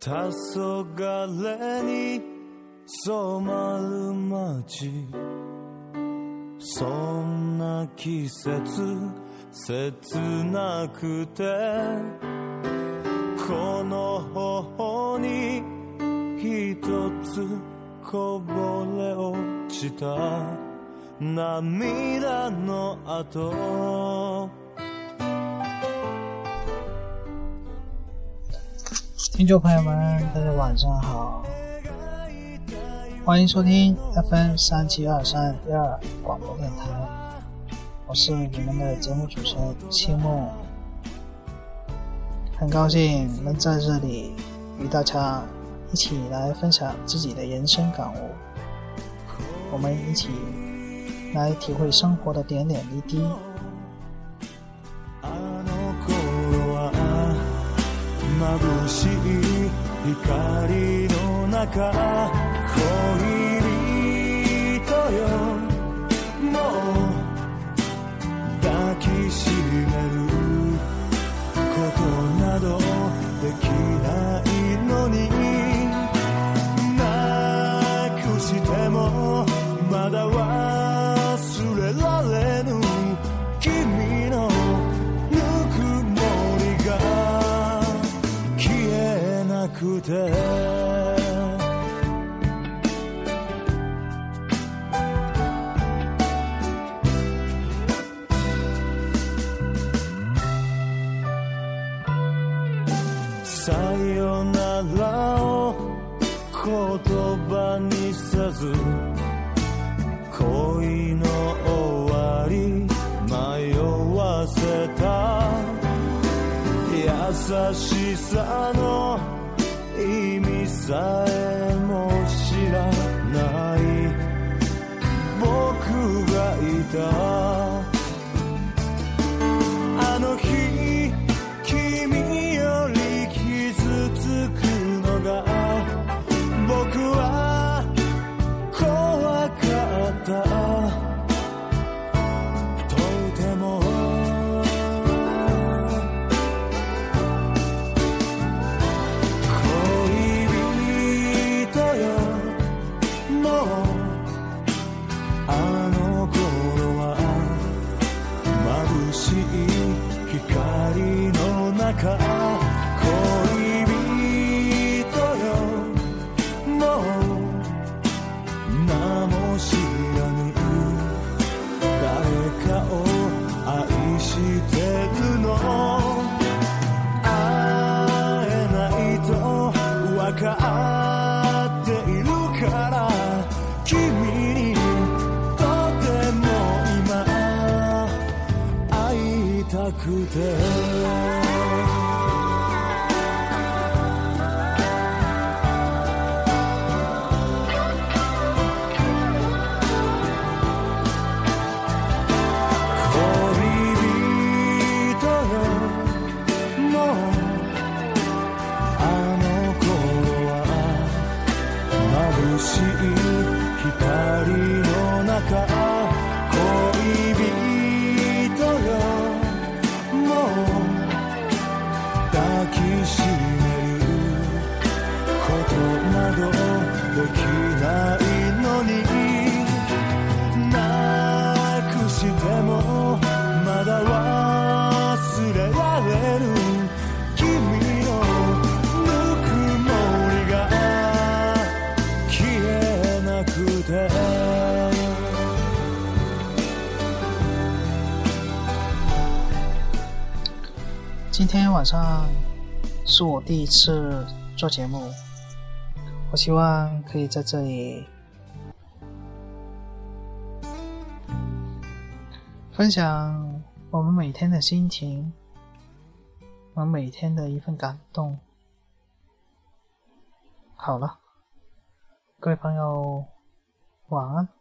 黄昏に染まる街。そんな季節切なくてこの頬に一つこぼれ落ちた涙の跡。听众朋友们，大家晚上好，欢迎收听 FM 三七二三一二广播电台，我是你们的节目主持人青木，很高兴能在这里与大家一起来分享自己的人生感悟，我们一起来体会生活的点点滴滴。光の中恋さよならを言葉にせず恋の終わり迷わせた優しさの意味さえも知らない僕がいた。中恋人よもう名も知らぬ誰かを愛してるの会えないと分かっているから君にとても今会いたくてしめることなどできないのになくしてもまだ忘れられる君のぬくもりが消えなくて今天晚上是我第一次做节目，我希望可以在这里分享我们每天的心情，我每天的一份感动。好了，各位朋友，晚安。